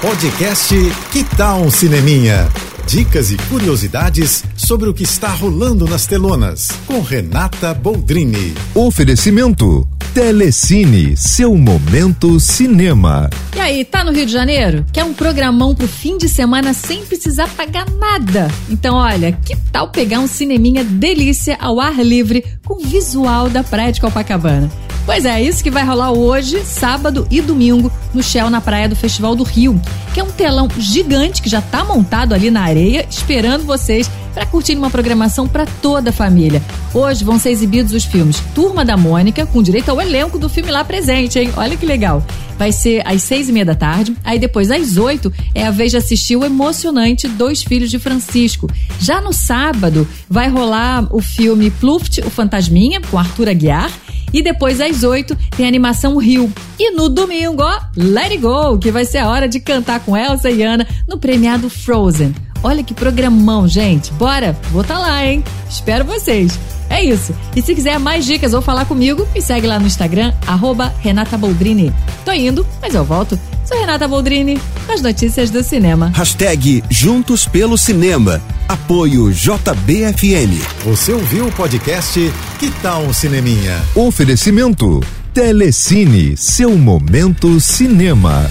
Podcast Que Tal um Cineminha? Dicas e curiosidades sobre o que está rolando nas telonas, com Renata Boldrini. Oferecimento Telecine, seu momento cinema. E aí, tá no Rio de Janeiro? Quer um programão pro fim de semana sem precisar pagar nada? Então, olha, que tal pegar um cineminha delícia ao ar livre com visual da praia de Copacabana? Pois é, isso que vai rolar hoje, sábado e domingo, no Shell na praia do Festival do Rio, que é um telão gigante que já tá montado ali na areia, esperando vocês para curtir uma programação para toda a família. Hoje vão ser exibidos os filmes Turma da Mônica, com direito ao elenco do filme lá presente, hein? Olha que legal. Vai ser às seis e meia da tarde, aí depois às oito é a vez de assistir o emocionante Dois Filhos de Francisco. Já no sábado vai rolar o filme Pluft, o Fantasminha, com Arthur Aguiar e depois, às 8, tem a animação Rio. E no domingo, ó, Let It Go, que vai ser a hora de cantar com Elsa e Ana no premiado Frozen. Olha que programão, gente. Bora, vou tá lá, hein? Espero vocês. É isso. E se quiser mais dicas ou falar comigo, me segue lá no Instagram, arroba Renata Boldrini. Tô indo, mas eu volto. Sou Renata Boldrini, com as notícias do cinema. Hashtag Juntos pelo Cinema. Apoio JBFM. Você ouviu o podcast Que Tal um Cineminha? Oferecimento Telecine, seu momento cinema.